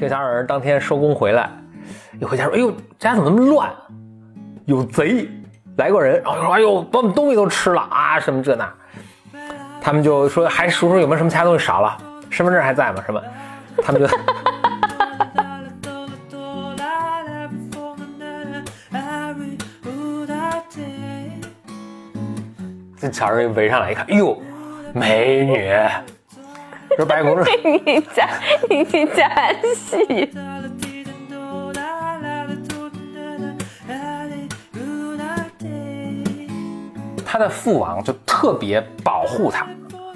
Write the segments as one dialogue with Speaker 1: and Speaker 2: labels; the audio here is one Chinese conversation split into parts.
Speaker 1: 七个小人当天收工回来，一回家说：“哎呦，家怎么那么乱？有贼，来过人。”然后说：“哎呦，把我们东西都吃了啊，什么这那。”他们就说：“还数数有没有什么其他东西少了？身份证还在吗？什么？”他们就。这小人围上来一看，哎呦，美女！说白公主，
Speaker 2: 你讲你讲戏。
Speaker 1: 他的父王就特别保护他，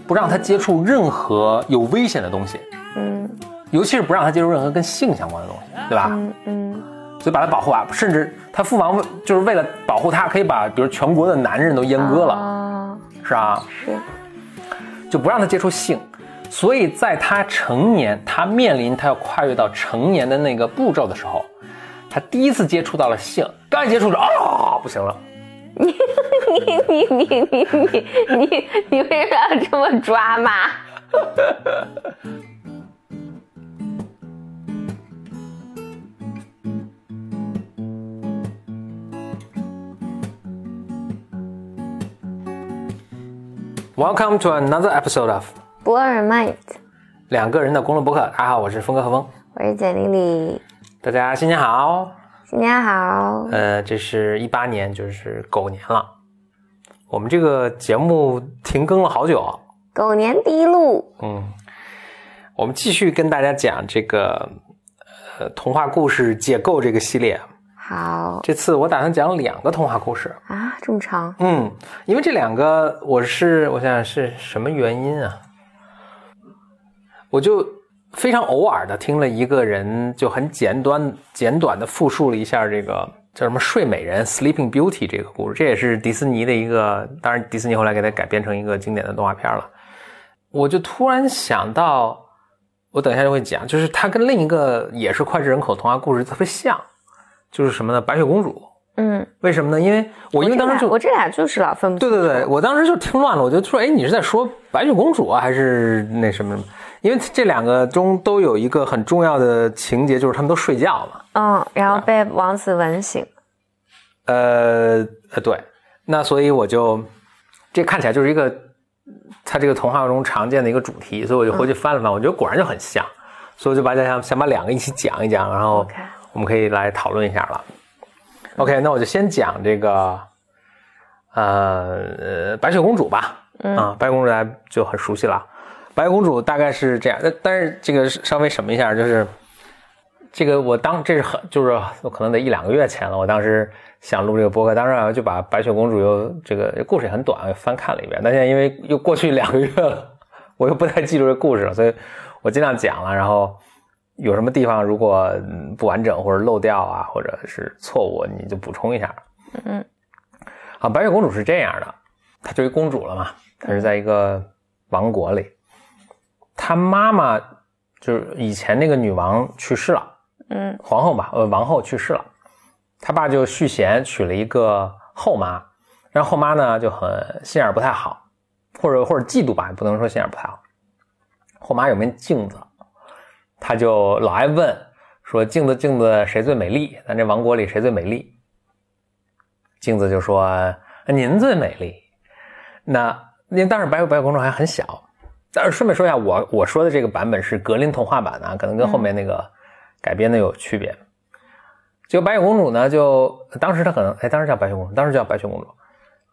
Speaker 1: 不让他接触任何有危险的东西，嗯，尤其是不让他接触任何跟性相关的东西，对吧？嗯嗯，所以把他保护啊，甚至他父王就是为了保护他，可以把比如全国的男人都阉割了。是啊，
Speaker 2: 是，
Speaker 1: 就不让他接触性，所以在他成年，他面临他要跨越到成年的那个步骤的时候，他第一次接触到了性，刚一接触着啊，不行了。
Speaker 2: 你你你你你你你你为什么要这么抓嘛
Speaker 1: ？Welcome to another episode of
Speaker 2: 博尔 mind，
Speaker 1: 两个人的公路博客。大家好，我是峰哥何峰，
Speaker 2: 我是简丽丽。
Speaker 1: 大家新年好，
Speaker 2: 新年好。
Speaker 1: 呃，这是一八年，就是狗年了。我们这个节目停更了好久。
Speaker 2: 狗年第一路。
Speaker 1: 嗯，我们继续跟大家讲这个呃童话故事解构这个系列。
Speaker 2: 好，
Speaker 1: 这次我打算讲两个童话故事
Speaker 2: 啊，这么长？
Speaker 1: 嗯，因为这两个我是我想想是什么原因啊？我就非常偶尔的听了一个人就很简短简短的复述了一下这个叫什么睡美人 Sleeping Beauty 这个故事，这也是迪士尼的一个，当然迪士尼后来给它改编成一个经典的动画片了。我就突然想到，我等一下就会讲，就是它跟另一个也是脍炙人口童话故事特别像。就是什么呢？白雪公主。嗯，为什么呢？因为我因为当时就
Speaker 2: 我这俩就是老分不
Speaker 1: 对对对，我当时就听乱了，我就说，哎，你是在说白雪公主啊，还是那什么？因为这两个中都有一个很重要的情节，就是他们都睡觉了。
Speaker 2: 嗯，然后被王子吻醒。
Speaker 1: 呃呃，对，那所以我就这看起来就是一个他这个童话中常见的一个主题，所以我就回去翻了翻，我觉得果然就很像，所以我就把想想把两个一起讲一讲，然后。我们可以来讨论一下了。OK，那我就先讲这个，呃，白雪公主吧。啊，白雪公主大家就很熟悉了。白雪公主大概是这样，但但是这个稍微什么一下，就是这个我当这是很就是我可能得一两个月前了。我当时想录这个播客，当时就把白雪公主又这个故事也很短，翻看了一遍。但现在因为又过去两个月了，我又不太记住这故事了，所以我尽量讲了，然后。有什么地方如果不完整或者漏掉啊，或者是错误，你就补充一下。嗯，好，白雪公主是这样的，她就一公主了嘛，她是在一个王国里，她妈妈就是以前那个女王去世了，嗯，皇后吧，呃，王后去世了，他爸就续弦娶了一个后妈，然后后妈呢就很心眼不太好，或者或者嫉妒吧，不能说心眼不太好，后妈有面镜子。他就老爱问说：“镜子，镜子，谁最美丽？咱这王国里谁最美丽？”镜子就说：“您最美丽。”那那当时白雪白雪公主还很小。但是顺便说一下，我我说的这个版本是格林童话版的，可能跟后面那个改编的有区别。就白雪公主呢，就当时她可能哎，当时叫白雪公主，当时叫白雪公主，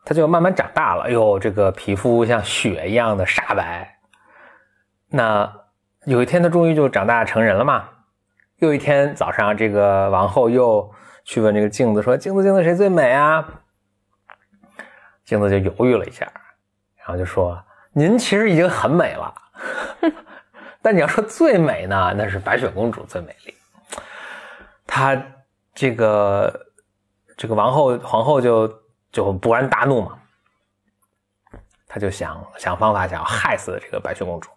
Speaker 1: 她就慢慢长大了。哎呦，这个皮肤像雪一样的煞白。那。有一天，她终于就长大成人了嘛。又一天早上，这个王后又去问这个镜子说：“镜子，镜子，谁最美啊？”镜子就犹豫了一下，然后就说：“您其实已经很美了，但你要说最美呢，那是白雪公主最美丽。”她这个这个王后皇后就就勃然大怒嘛，他就想想方法想要害死这个白雪公主。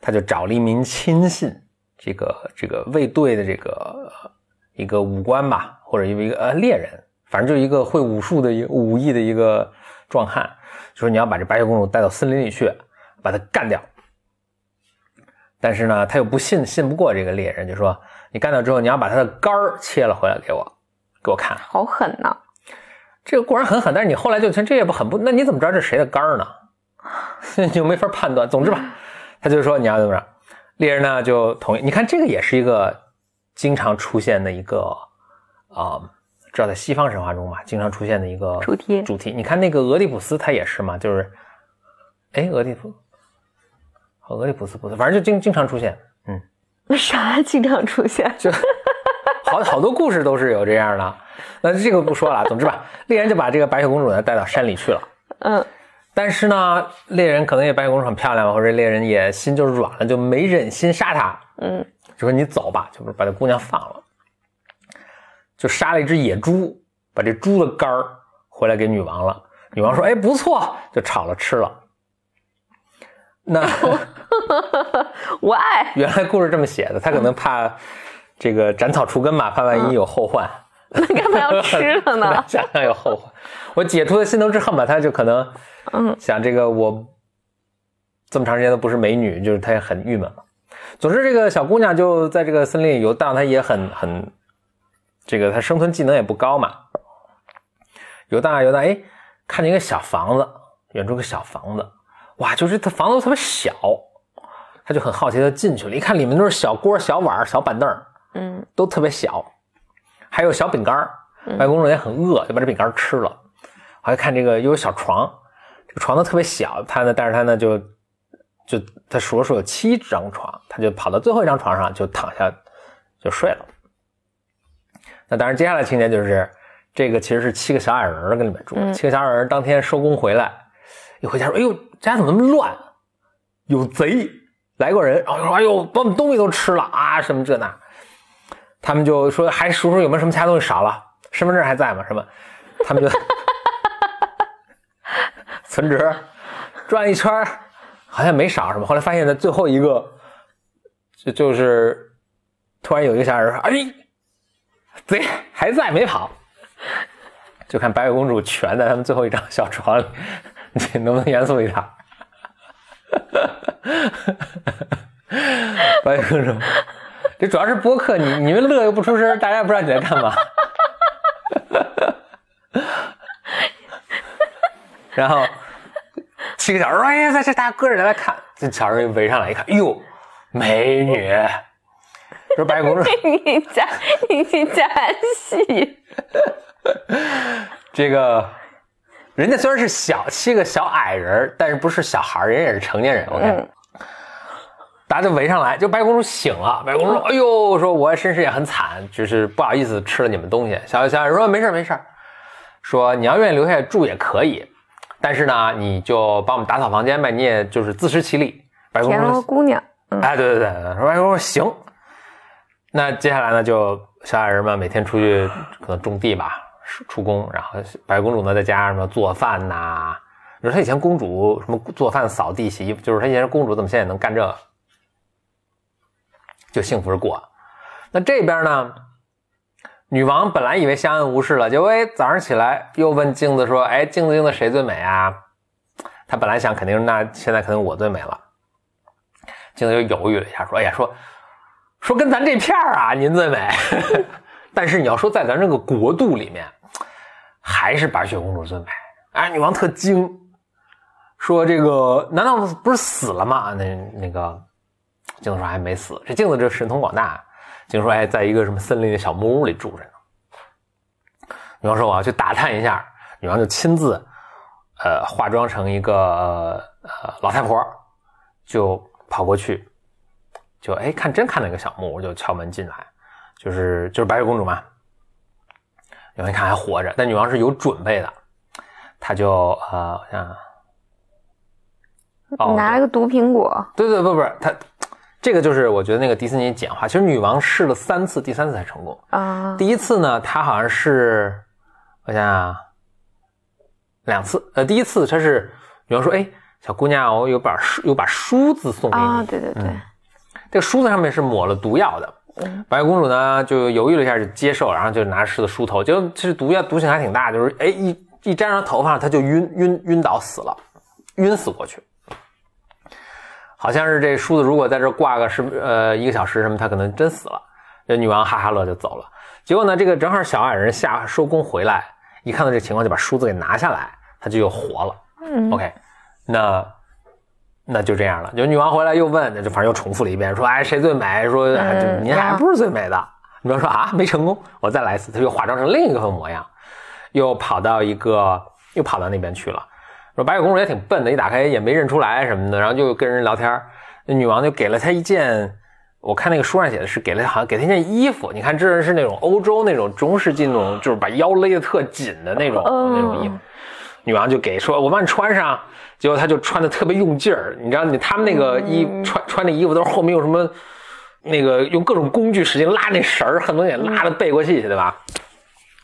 Speaker 1: 他就找了一名亲信，这个这个卫队的这个一个武官吧，或者一个一个呃猎人，反正就一个会武术的一武艺的一个壮汉，就说你要把这白雪公主带到森林里去，把她干掉。但是呢，他又不信，信不过这个猎人，就说你干掉之后，你要把他的肝儿切了回来给我，给我看。
Speaker 2: 好狠呐！
Speaker 1: 这个固然很狠，但是你后来就听这也不很不，那你怎么知道这是谁的肝儿呢？你就没法判断。总之吧，他就说你要怎么着，猎人呢就同意。你看这个也是一个经常出现的一个啊、知道在西方神话中嘛，经常出现的一个
Speaker 2: 主题
Speaker 1: 主题。你看那个俄狄浦斯他也是嘛，就是，哎，俄狄浦，和俄狄浦斯不是，反正就经经常出现，嗯，
Speaker 2: 那啥经常出现？
Speaker 1: 就好好多故事都是有这样的。那这个不说了，总之吧，猎人就把这个白雪公主呢带到山里去了。
Speaker 2: 嗯，
Speaker 1: 但是呢，猎人可能也白雪公主很漂亮嘛，或者猎人也心就软了，就没忍心杀她，
Speaker 2: 嗯，
Speaker 1: 就说你走吧，就是把这姑娘放了，就杀了一只野猪，把这猪的肝儿回来给女王了。女王说：“哎，不错，就炒了吃了。”那
Speaker 2: 我爱。
Speaker 1: 原来故事这么写的，他可能怕这个斩草除根嘛，怕万一有后患。
Speaker 2: 那干嘛要吃了呢？
Speaker 1: 想想有后患，我解除了心头之恨吧，他就可能，
Speaker 2: 嗯，
Speaker 1: 想这个我这么长时间都不是美女，就是他也很郁闷嘛。总之，这个小姑娘就在这个森林里游荡，她也很很，这个他生存技能也不高嘛。游荡啊游荡，哎，看见一个小房子，远处有个小房子，哇，就是它房子特别小，他就很好奇的进去了，一看里面都是小锅、小碗、小板凳，
Speaker 2: 嗯
Speaker 1: 都特别小，还有小饼干儿。白公主也很饿，就把这饼干儿吃了。还看这个又有小床，这个床呢特别小，他呢，但是他呢就就他数了数有七张床，他就跑到最后一张床上就躺下就睡了。那当然，接下来情节就是这个其实是七个小矮人儿跟里面住，
Speaker 2: 嗯
Speaker 1: 七个小矮人儿当天收工回来，一回家说：“哎呦，这家怎么那么乱？有贼来过人。”然后就说：“哎呦，把我们东西都吃了啊，什么这那。”他们就说：“还数数有没有什么其他东西少了？身份证还在吗？什么？”他们就 存折转一圈儿，好像没少什么。后来发现，在最后一个，就就是突然有一个小矮人说：“哎，贼还在没跑。”就看白雪公主蜷在他们最后一张小床里，你能不能严肃一点？白雪公主，这主要是播客，你你们乐又不出声，大家也不知道你在干嘛。然后七个小时，哎呀，在这大家搁着来看，这小人围上来一看，哎呦，美女，说白雪公主，
Speaker 2: 你加你加戏，
Speaker 1: 这个人家虽然是小七个小矮人，但是不是小孩，人也是成年人。OK，、
Speaker 2: 嗯
Speaker 1: 大家就围上来，就白雪公主醒了。白雪公主说：“哎呦，说我身世也很惨，就是不好意思吃了你们东西。”小小矮人说：“没事没事，说你要愿意留下来住也可以，但是呢，你就帮我们打扫房间呗，你也就是自食其力。”白雪公
Speaker 2: 田
Speaker 1: 主说
Speaker 2: 螺姑娘，嗯
Speaker 1: 哎，对对对，说白雪公主行。那接下来呢，就小矮人们每天出去可能种地吧，出工，然后白公主呢在家什么做饭呐、你说她以前公主什么做饭、扫地、洗衣服，就是她以前公主，怎么现在也能干这？就幸福着过。那这边呢，女王本来以为相安无事了，结果哎早上起来又问镜子说：“哎，镜子镜子谁最美啊？”她本来想肯定那现在肯定我最美了。镜子又犹豫了一下，说：“哎呀，说说跟咱这片儿啊，您最美。但是你要说在咱这个国度里面，还是白雪公主最美。”哎，女王特惊，说：“这个难道不是死了吗？”那那个镜子说还没死。这镜子这神通广大，镜子说：“哎，在一个什么森林的小木屋里住着呢。”女王说：“我要去打探一下。”女王就亲自，呃，化妆成一个呃老太婆，就跑过去，就哎看真看到一个小木屋，就敲门进来，就是就是白雪公主嘛。女王一看还活着，但女王是有准备的，她就呃我想想，哦
Speaker 2: 拿了个毒苹果，
Speaker 1: 对对不不是她，这个就是我觉得那个迪士尼简化，其实女王试了三次，第三次才成功。
Speaker 2: 啊，
Speaker 1: 第一次呢，她好像是我想想啊，两次，呃，第一次她是女王说，哎，小姑娘，我有把书有把梳子送给你，
Speaker 2: 啊，对对对，
Speaker 1: 这个梳子上面是抹了毒药的。
Speaker 2: 嗯
Speaker 1: 白雪公主呢就犹豫了一下，就接受，然后就拿狮子梳头，结果其实毒药毒性还挺大，就是哎一一沾上头发，她就晕晕晕倒死了，晕死过去。好像是这梳子如果在这挂个十呃一个小时什么，她可能真死了。这女王哈哈乐就走了。结果呢，这个正好小矮人下收工回来，一看到这情况就把梳子给拿下来，她就又活了。
Speaker 2: 嗯
Speaker 1: OK，那那就这样了。就女王回来又问，那就反正又重复了一遍，说哎谁最美？说您还不是最美的。女王说啊没成功，我再来一次。他又化妆成另一个模样，又跑到一个又跑到那边去了。说白雪公主也挺笨的，一打开也没认出来什么的，然后就跟人聊天。那女王就给了她一件，我看那个书上写的是给了好像给她一件衣服。你看这是那种欧洲那种中世纪那种，就是把腰勒得特紧的那种、那种衣服。女王就给说：“我帮你穿上。”结果他就穿的特别用劲儿。你知道，你他们那个衣、穿穿的衣服都是后面用什么那个用各种工具使劲拉那绳儿，恨不得给拉的背过气去，对吧？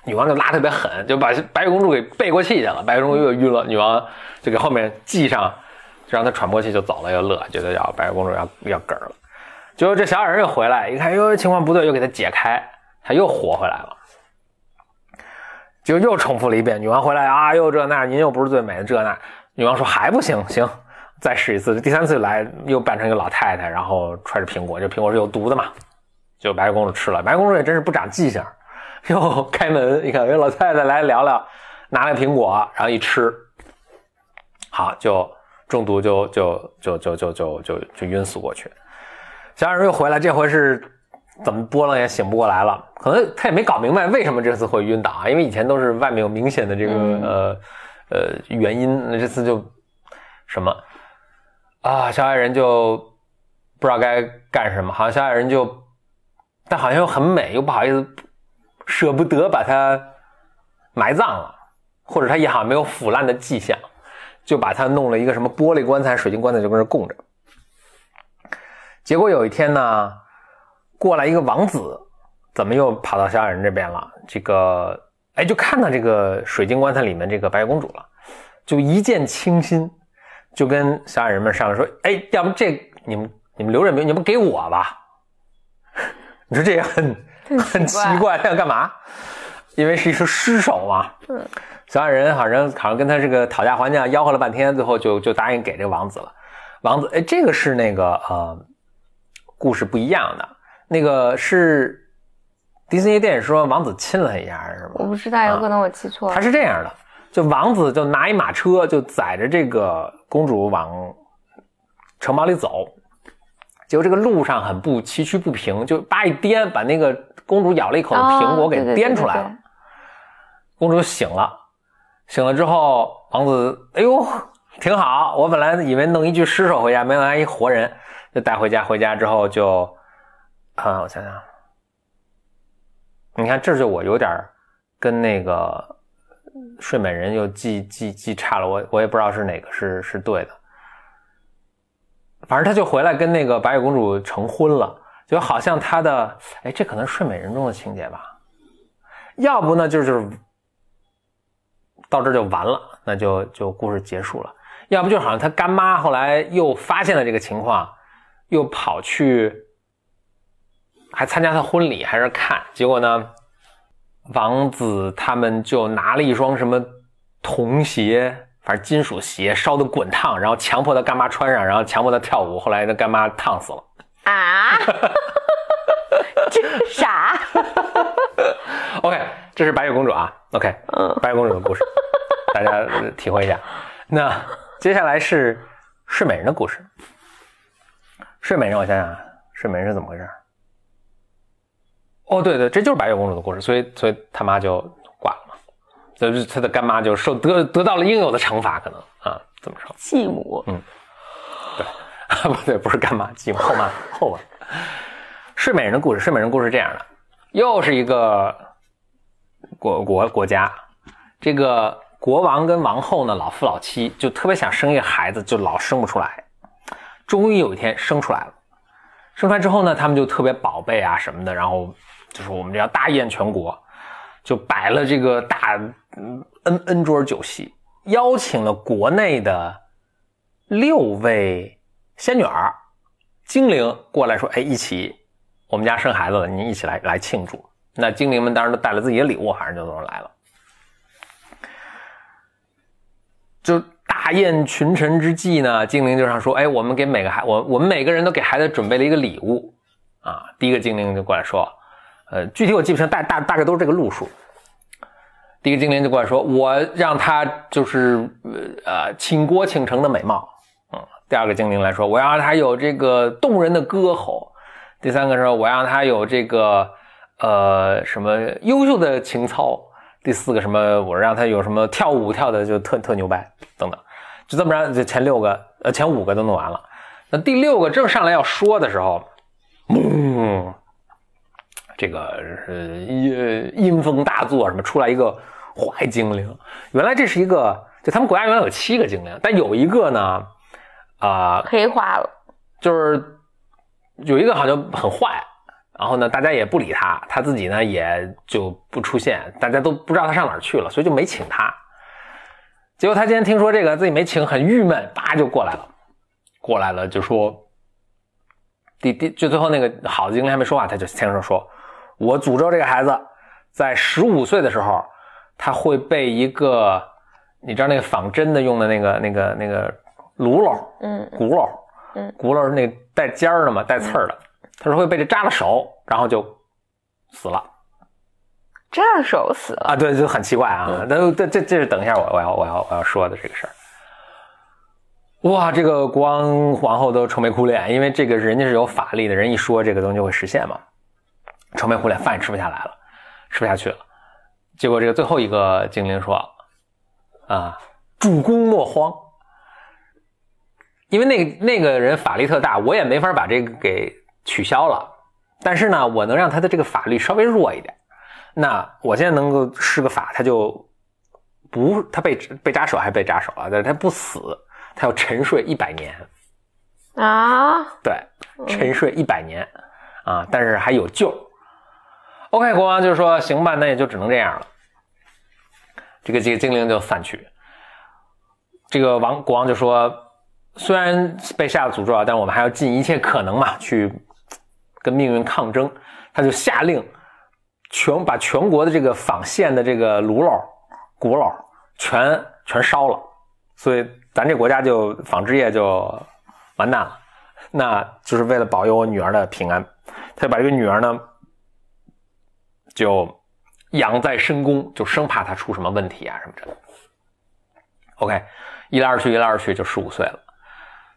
Speaker 1: 女王就拉特别狠，就把白雪公主给背过气去了。白雪公主又晕了，女王就给后面系上，就让她喘不过气就走了，又乐，觉得要白雪公主要要嗝儿了。结果这小矮人又回来，一看哟情况不对，又给她解开，她又活回来了。就又重复了一遍，女王回来啊，又这那，您又不是最美的这那。女王说还不行，行，再试一次。第三次来又扮成一个老太太，然后揣着苹果，这苹果是有毒的嘛，就白雪公主吃了。白雪公主也真是不长记性，又开门一看，有老太太来聊聊，拿了苹果，然后一吃，好就中毒就，就就就就就就就晕死过去。小矮人又回来，这回是怎么拨了也醒不过来了，可能他也没搞明白为什么这次会晕倒啊，因为以前都是外面有明显的这个、
Speaker 2: 嗯
Speaker 1: 呃呃原因，那这次就什么啊，小矮人就不知道该干什么，好像小矮人就，但好像又很美，又不好意思，舍不得把它埋葬了，或者他也好像没有腐烂的迹象，就把它弄了一个什么玻璃棺材、水晶棺材，就跟这供着。结果有一天呢，过来一个王子，怎么又跑到小矮人这边了？这个，哎，就看到这个水晶棺材里面这个白雪公主了，就一见倾心，就跟小矮人们商量说：“哎，要不这你们你们留着没？你们给我吧。”你说这也很 很奇怪，他要干嘛？因为是一个尸首嘛。
Speaker 2: 嗯。
Speaker 1: 小矮人好像好像跟他这个讨价还价，吆喝了半天，最后就就答应给这个王子了。王子，哎，这个是那个呃，故事不一样的。那个是迪士尼电影说王子亲了他一下，是吗？
Speaker 2: 我不知道，有可能我记错了。
Speaker 1: 他是这样的，就王子就拿一马车，就载着这个公主往城堡里走。结果这个路上很不崎岖不平，就叭一颠，把那个公主咬了一口的苹果给颠出来了。
Speaker 2: 对对
Speaker 1: 公主醒了，醒了之后，王子哎呦挺好，我本来以为弄一具尸首回家，没想到还一活人，就带回家。回家之后就，啊，我想想，你看这就我有点跟那个睡美人又记记记差了，我我也不知道是哪个是是对的。反正他就回来跟那个白雪公主成婚了，就好像他的哎，这可能睡美人中的情节吧。要不呢，就是到这就完了，那就就故事结束了。要不就好像他干妈后来又发现了这个情况，又跑去还参加他婚礼，还是看，结果呢，王子他们就拿了一双什么铜鞋，反正金属鞋，烧的滚烫，然后强迫他干妈穿上，然后强迫他跳舞，后来他干妈烫死了。
Speaker 2: 啊，这个啥？
Speaker 1: OK，这是白雪公主啊。OK，
Speaker 2: 嗯
Speaker 1: 白雪公主的故事，大家呃体会一下。那接下来是睡美人的故事。睡美人，我想想，啊，睡美人是怎么回事？哦，对对，这就是白雪公主的故事，所以所以他妈就挂了嘛，就是她的干妈就受得得到了应有的惩罚，可能啊，怎么说。
Speaker 2: 继母。
Speaker 1: 啊，不对，不是干妈，继母后妈后妈。睡美人的故事，睡美人故事这样的，又是一个国国国家，这个国王跟王后呢老夫老妻，就特别想生一个孩子，就老生不出来。终于有一天生出来了，生出来之后呢，他们就特别宝贝啊什么的，然后就是我们这要大宴全国，就摆了这个大嗯 n n 桌酒席，邀请了国内的六位仙女儿、精灵过来说：“哎，一起，我们家生孩子了，您一起来来庆祝。”那精灵们当然都带了自己的礼物，反正就都来了。就大宴群臣之际呢，精灵就上说：“哎，我们给每个孩我我们每个人都给孩子准备了一个礼物啊。”第一个精灵就过来说：“呃，具体我记不清，大大大概都是这个路数。”第一个精灵就过来说：“我让他就是呃倾国倾城的美貌。”嗯，第二个精灵来说：“我要让他有这个动人的歌喉。”第三个说：“我让他有这个呃什么优秀的情操。”第四个什么？我让他有什么跳舞跳的就特特牛掰等等，就这么着，就前六个呃前五个都弄完了。那第六个正上来要说的时候，嗯，这个呃阴阴风大作，什么出来一个坏精灵。原来这是一个，就他们国家原来有七个精灵，但有一个呢，啊，
Speaker 2: 黑化了，
Speaker 1: 就是有一个好像很坏。然后呢，大家也不理他，他自己呢也就不出现，大家都不知道他上哪儿去了，所以就没请他。结果他今天听说这个自己没请，很郁闷，叭就过来了，过来了就说，第第就最后那个好的精灵还没说话，他就先生说：“我诅咒这个孩子，在十五岁的时候，他会被一个你知道那个仿真的用的那个那个那个辘轳，嗯，轱辘，嗯，轱辘是那带尖儿的嘛，带刺儿的。”他说会被这扎了手，然后就死了。
Speaker 2: 扎了手死了
Speaker 1: 啊？对，就很奇怪啊。那这这这是等一下我我要我要我要说的这个事儿。哇，这个国王皇后都愁眉苦脸，因为这个人家是有法力的人，一说这个东西就会实现嘛。愁眉苦脸，饭也吃不下来了，吃不下去了。结果这个最后一个精灵说：“啊，主公莫慌，因为那个那个人法力特大，我也没法把这个给。”取消了，但是呢，我能让他的这个法力稍微弱一点。那我现在能够施个法，他就不他被被扎手还被扎手了，但是他不死，他要沉睡一百年
Speaker 2: 啊？
Speaker 1: 对，沉睡一百年啊，但是还有救。OK，国王就说行吧，那也就只能这样了。这个这个精灵就散去。这个王国王就说，虽然被下了诅咒啊，但我们还要尽一切可能嘛，去。跟命运抗争，他就下令全把全国的这个纺线的这个炉篓、鼓篓全全烧了，所以咱这国家就纺织业就完蛋了。那就是为了保佑我女儿的平安，他就把这个女儿呢就养在深宫，就生怕她出什么问题啊什么的。OK，一来二去，一来二去，就十五岁了。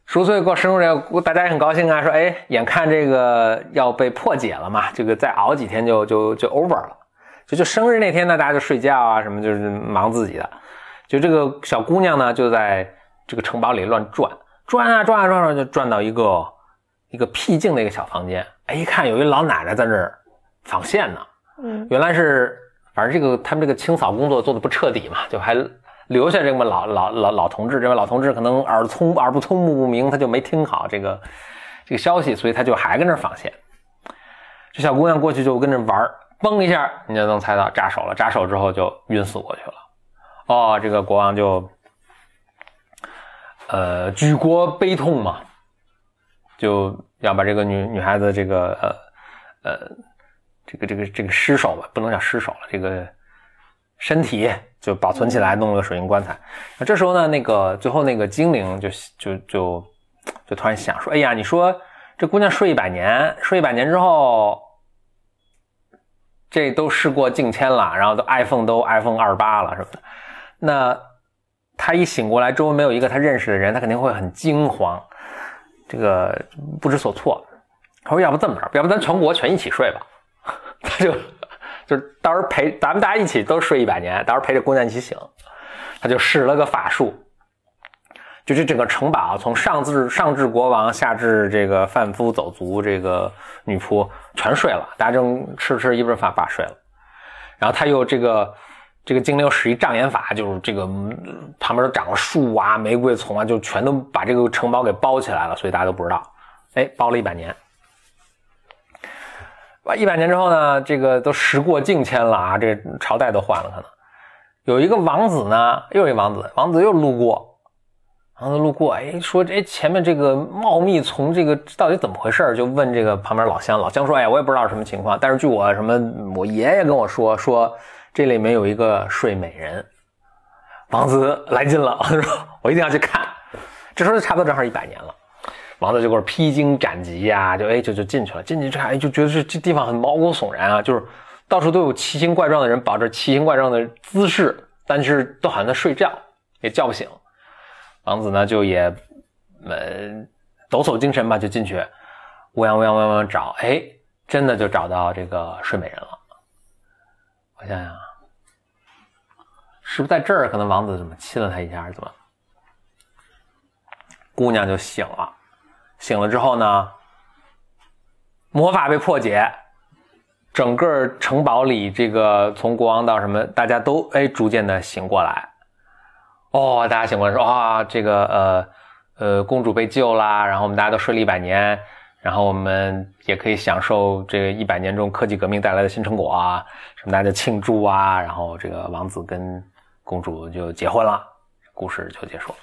Speaker 1: 十五岁过生日，大家也很高兴啊，说哎，眼看这个要被破解了嘛，这个再熬几天就就就 over 了。就就生日那天呢，大家就睡觉啊，什么就是忙自己的。就这个小姑娘呢，就在这个城堡里乱转，转啊转啊转啊，就转到一个一个僻静的一个小房间。哎，一看有一老奶奶在那儿纺线呢。嗯，原来是，反正这个他们这个清扫工作做的不彻底嘛，就还。留下这么老老老老同志，这位老同志可能耳聪耳不聪目不明，他就没听好这个这个消息，所以他就还跟那纺线。这小姑娘过去就跟着玩，嘣一下，你就能猜到扎手了。扎手之后就晕死过去了。哦，这个国王就呃举国悲痛嘛，就要把这个女女孩子这个呃呃这个这个这个尸首吧，不能叫尸首了，这个身体。就保存起来，弄了个水晶棺材。那这时候呢，那个最后那个精灵就就就就突然想说：“哎呀，你说这姑娘睡一百年，睡一百年之后，这都事过境迁了，然后都 iPhone 都 iPhone 二八了什么的。那她一醒过来，周围没有一个她认识的人，她肯定会很惊慌，这个不知所措。他说：要不这么着，要不咱全国全一起睡吧？他就。”就是到时候陪咱们大家一起都睡一百年，到时候陪着姑娘一起醒。他就使了个法术，就这整个城堡从上至上至国王，下至这个贩夫走卒，这个女仆全睡了，大家正吃吃一顿饭，把睡了。然后他又这个这个精灵使一障眼法，就是这个旁边都长了树啊、玫瑰丛啊，就全都把这个城堡给包起来了，所以大家都不知道。哎，包了一百年。哇，一百年之后呢，这个都时过境迁了啊，这朝代都换了，可能有一个王子呢，又一王子，王子又路过，王子路过，哎，说这前面这个茂密丛，这个到底怎么回事？就问这个旁边老乡，老乡说，哎，我也不知道什么情况，但是据我什么，我爷爷跟我说，说这里面有一个睡美人。王子来劲了，说我一定要去看。这时候差不多正好一百年了，王子就给我披荆斩棘呀，就哎就就进去了。进去之后，哎就觉得这这地方很毛骨悚然啊，就是到处都有奇形怪状的人，保持奇形怪状的姿势，但是都好像在睡觉，也叫不醒。王子呢就也呃抖擞精神吧，就进去乌泱乌泱乌泱找，哎，真的就找到这个睡美人了。我想想，是不是在这儿？可能王子怎么亲了她一下，怎么？姑娘就醒了，醒了之后呢，魔法被破解，整个城堡里这个从国王到什么，大家都哎逐渐的醒过来。哦，大家醒过来说啊，这个呃呃公主被救啦，然后我们大家都睡了一百年，然后我们也可以享受这个一百年中科技革命带来的新成果啊，什么大家庆祝啊，然后这个王子跟公主就结婚了，故事就结束了。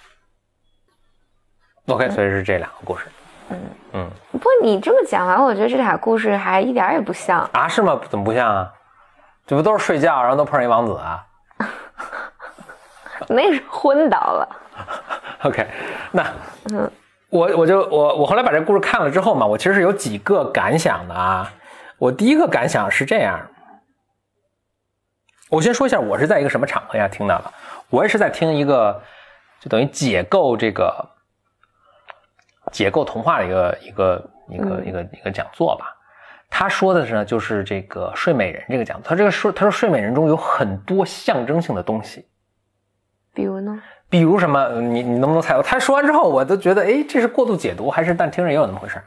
Speaker 1: OK，所以是这两个故事。
Speaker 2: 嗯嗯。不过你这么讲完，我觉得这俩故事还一点也不像
Speaker 1: 啊？是吗？怎么不像啊？这不都是睡觉，然后都碰上一王子啊？
Speaker 2: 那是昏倒了。
Speaker 1: OK，那嗯，我我就我我后来把这故事看了之后嘛，我其实是有几个感想的啊。我第一个感想是这样，我先说一下，我是在一个什么场合下听到的？我也是在听一个，就等于解构这个。解构童话的一个一个一个一个一个讲座吧，他说的是呢，就是这个睡美人这个讲座，他这个说他说睡美人中有很多象征性的东西，
Speaker 2: 比如呢？
Speaker 1: 比如什么？你你能不能猜到？他说完之后，我都觉得，哎，这是过度解读还是？但听着也有那么回事。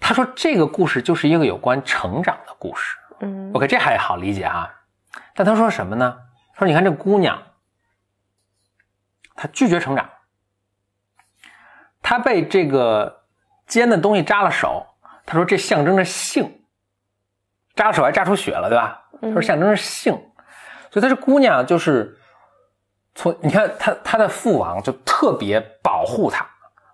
Speaker 1: 他说这个故事就是一个有关成长的故事。嗯，OK，这还好理解啊。但他说什么呢？他说你看这姑娘，她拒绝成长。他被这个尖的东西扎了手，他说这象征着性，扎了手还扎出血了，对吧？他说象征着性，所以他这姑娘就是从你看他他的父王就特别保护她，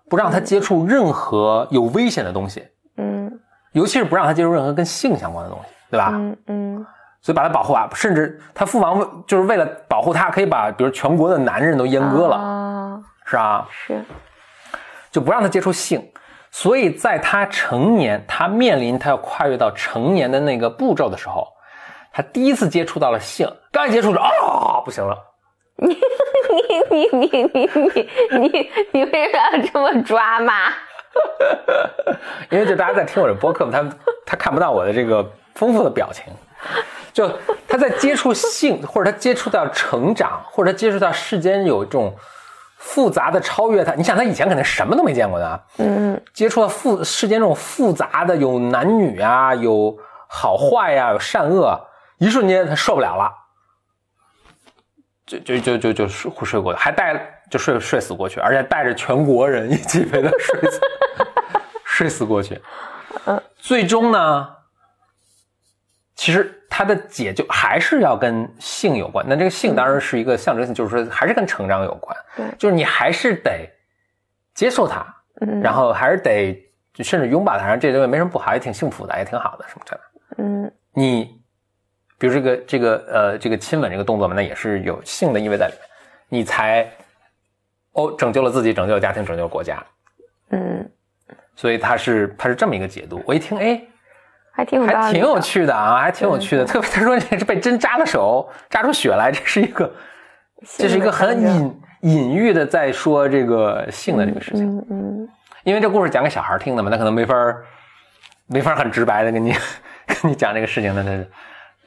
Speaker 1: 不让她接触任何有危险的东西，嗯，尤其是不让她接触任何跟性相关的东西，对吧？嗯嗯，所以把他保护啊，甚至他父王就是为了保护他，可以把比如全国的男人都阉割了，啊，是啊，
Speaker 2: 是。
Speaker 1: 就不让他接触性，所以在他成年，他面临他要跨越到成年的那个步骤的时候，他第一次接触到了性，刚一接触着啊，不行了。
Speaker 2: 你你你你你你你你为什么要这么抓嘛？
Speaker 1: 因为就大家在听我的播客，他他看不到我的这个丰富的表情，就他在接触性，或者他接触到成长，或者他接触到世间有一种。复杂的超越他，你想他以前肯定什么都没见过的，嗯，接触了复世间这种复杂的，有男女啊，有好坏呀，有善恶，一瞬间他受不了了，就就就就就睡睡过去，还带就睡睡死过去，而且带着全国人一起陪他睡死，睡死过去，嗯，最终呢，其实。它的解就还是要跟性有关，那这个性当然是一个象征性，就是说还是跟成长有关。
Speaker 2: 对，
Speaker 1: 就是你还是得接受它，嗯，然后还是得甚至拥抱它，然后这东西没什么不好，也挺幸福的，也挺好的什么的。嗯，你比如这个这个呃这个亲吻这个动作嘛，那也是有性的意味在里面，你才哦拯救了自己，拯救了家庭，拯救了国家。嗯，所以它是它是这么一个解读。我一听，哎。
Speaker 2: 还挺
Speaker 1: 还挺有趣的啊，还挺有趣的。特别他说你是被针扎了手，扎出血来，这是一个，这是一个很隐隐喻的在说这个性的这个事情。嗯嗯。因为这故事讲给小孩听的嘛，他可能没法没法很直白的跟你 跟你讲这个事情，那他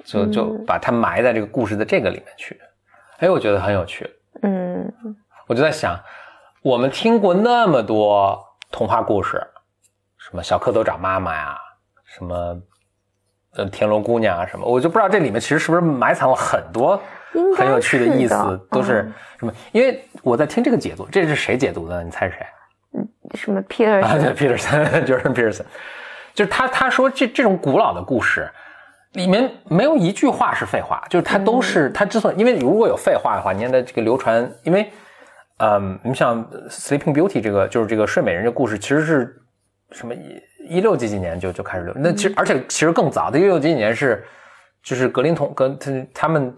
Speaker 1: 就就把它埋在这个故事的这个里面去。哎，我觉得很有趣。嗯。我就在想，我们听过那么多童话故事，什么小蝌蚪找妈妈呀。什么，呃，田螺姑娘啊，什么，我就不知道这里面其实是不是埋藏了很多很有趣的意思，都是什么？因为我在听这个解读，这是谁解读的？你猜是谁？
Speaker 2: 嗯，什么 Peterson？
Speaker 1: 啊，对，Peterson，Jordan Peterson，就是他，他说这这种古老的故事里面没有一句话是废话，就是他都是他之所以，因为如果有废话的话，你看的这个流传，因为，嗯，你像 Sleeping Beauty 这个，就是这个睡美人这故事，其实是什么？一一六几几年就就开始流，那其实而且其实更早的，一六几几年是，就是格林童跟他他们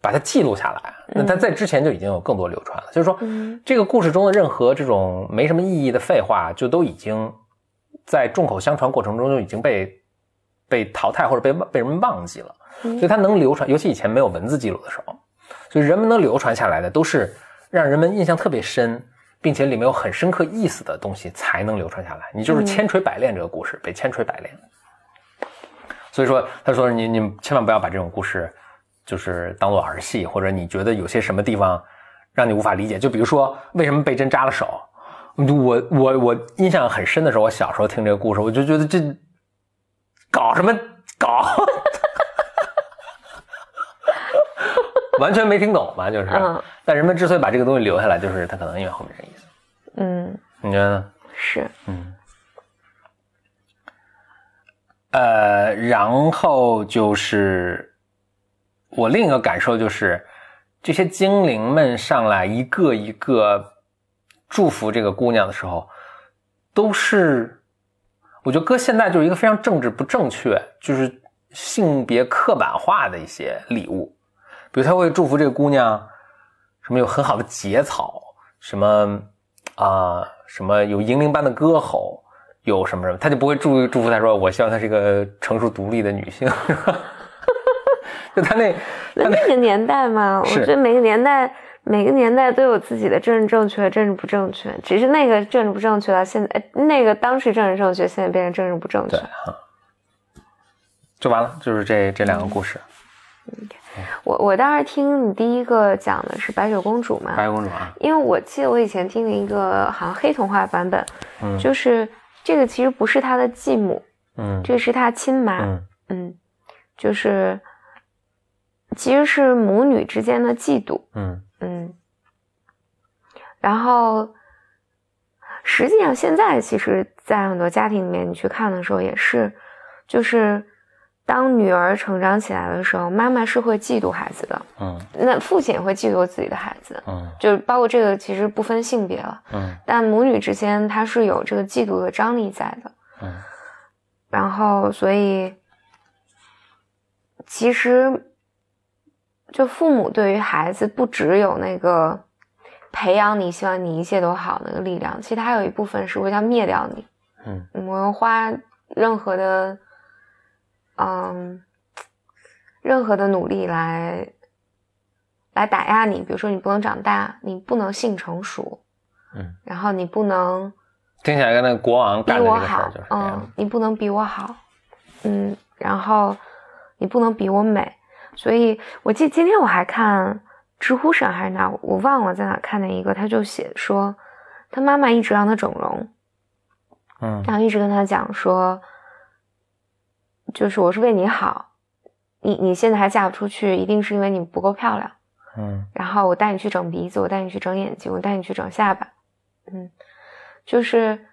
Speaker 1: 把它记录下来。那他在之前就已经有更多流传了，就是说，
Speaker 2: 嗯
Speaker 1: 这个故事中的任何这种没什么意义的废话，就都已经在众口相传过程中就已经被被淘汰或者被被人们忘记了。
Speaker 2: 嗯
Speaker 1: 所以它能流传，尤其以前没有文字记录的时候，所以人们能流传下来的都是让人们印象特别深，并且里面有很深刻意思的东西才能流传下来。你就是千锤百炼这个故事被千锤百炼。所以说，他说你你千万不要把这种故事就是当做儿戏，或者你觉得有些什么地方让你无法理解，就比如说为什么被针扎了手。我我我印象很深的时候，我小时候听这个故事，我就觉得这搞什么搞，完全没听懂嘛，就是。
Speaker 2: 嗯
Speaker 1: 但人们之所以把这个东西留下来，就是他可能因为后面这个意思。
Speaker 2: 嗯，
Speaker 1: 你觉得呢？
Speaker 2: 是，
Speaker 1: 嗯。呃，然后就是我另一个感受就是，这些精灵们上来一个一个祝福这个姑娘的时候，都是我觉得搁现在就是一个非常政治不正确，就是性别刻板化的一些礼物，比如他会祝福这个姑娘什么有很好的节操，什么啊、什么有银铃般的歌喉，有什么什么，他就不会祝祝福她说我希望她是一个成熟独立的女性，就他那
Speaker 2: 那那个年代嘛，我
Speaker 1: 是
Speaker 2: 觉得每个年代每个年代都有自己的政治正确、政治不正确，只是那个政治不正确到现在，呃那个当时政治正确，现在变成政治不正确
Speaker 1: 对。啊，就完了，就是这这两个故事，
Speaker 2: 我我当时听你第一个讲的是白雪公主嘛，
Speaker 1: 白雪公主啊，
Speaker 2: 因为我记得我以前听了一个好像黑童话版本，
Speaker 1: 嗯。
Speaker 2: 就是这个其实不是她的继母，
Speaker 1: 嗯。
Speaker 2: 这个是她亲妈，
Speaker 1: 嗯。
Speaker 2: 嗯，就是其实是母女之间的嫉妒，
Speaker 1: 嗯。
Speaker 2: 嗯，然后实际上现在其实，在很多家庭里面，你去看的时候也是，就是当女儿成长起来的时候，妈妈是会嫉妒孩子的，
Speaker 1: 嗯。
Speaker 2: 那父亲也会嫉妒自己的孩子，
Speaker 1: 嗯。
Speaker 2: 就是包括这个其实不分性别了，
Speaker 1: 嗯。
Speaker 2: 但母女之间它是有这个嫉妒的张力在的，
Speaker 1: 嗯。
Speaker 2: 然后所以其实就父母对于孩子不只有那个培养你，希望你一切都好那个力量，其实它还有一部分是为了灭掉你。
Speaker 1: 嗯。
Speaker 2: 我要花任何的，嗯，任何的努力来来打压你，比如说你不能长大，你不能性成熟，
Speaker 1: 嗯，
Speaker 2: 然后你不能
Speaker 1: 听起来跟那个国王
Speaker 2: 比
Speaker 1: 干的这个事
Speaker 2: 我好
Speaker 1: 儿就是，这样
Speaker 2: 嗯，，你不能比我好，嗯，然后你不能比我美，所以我记得今天我还看知乎上还是哪，我忘了在哪看见一个，他就写说他妈妈一直让他整容，
Speaker 1: 嗯
Speaker 2: 然后一直跟他讲说，就是我是为你好，你你现在还嫁不出去，一定是因为你不够漂亮。
Speaker 1: 嗯
Speaker 2: 然后我带你去整鼻子，我带你去整眼睛，我带你去整下巴，嗯，就是，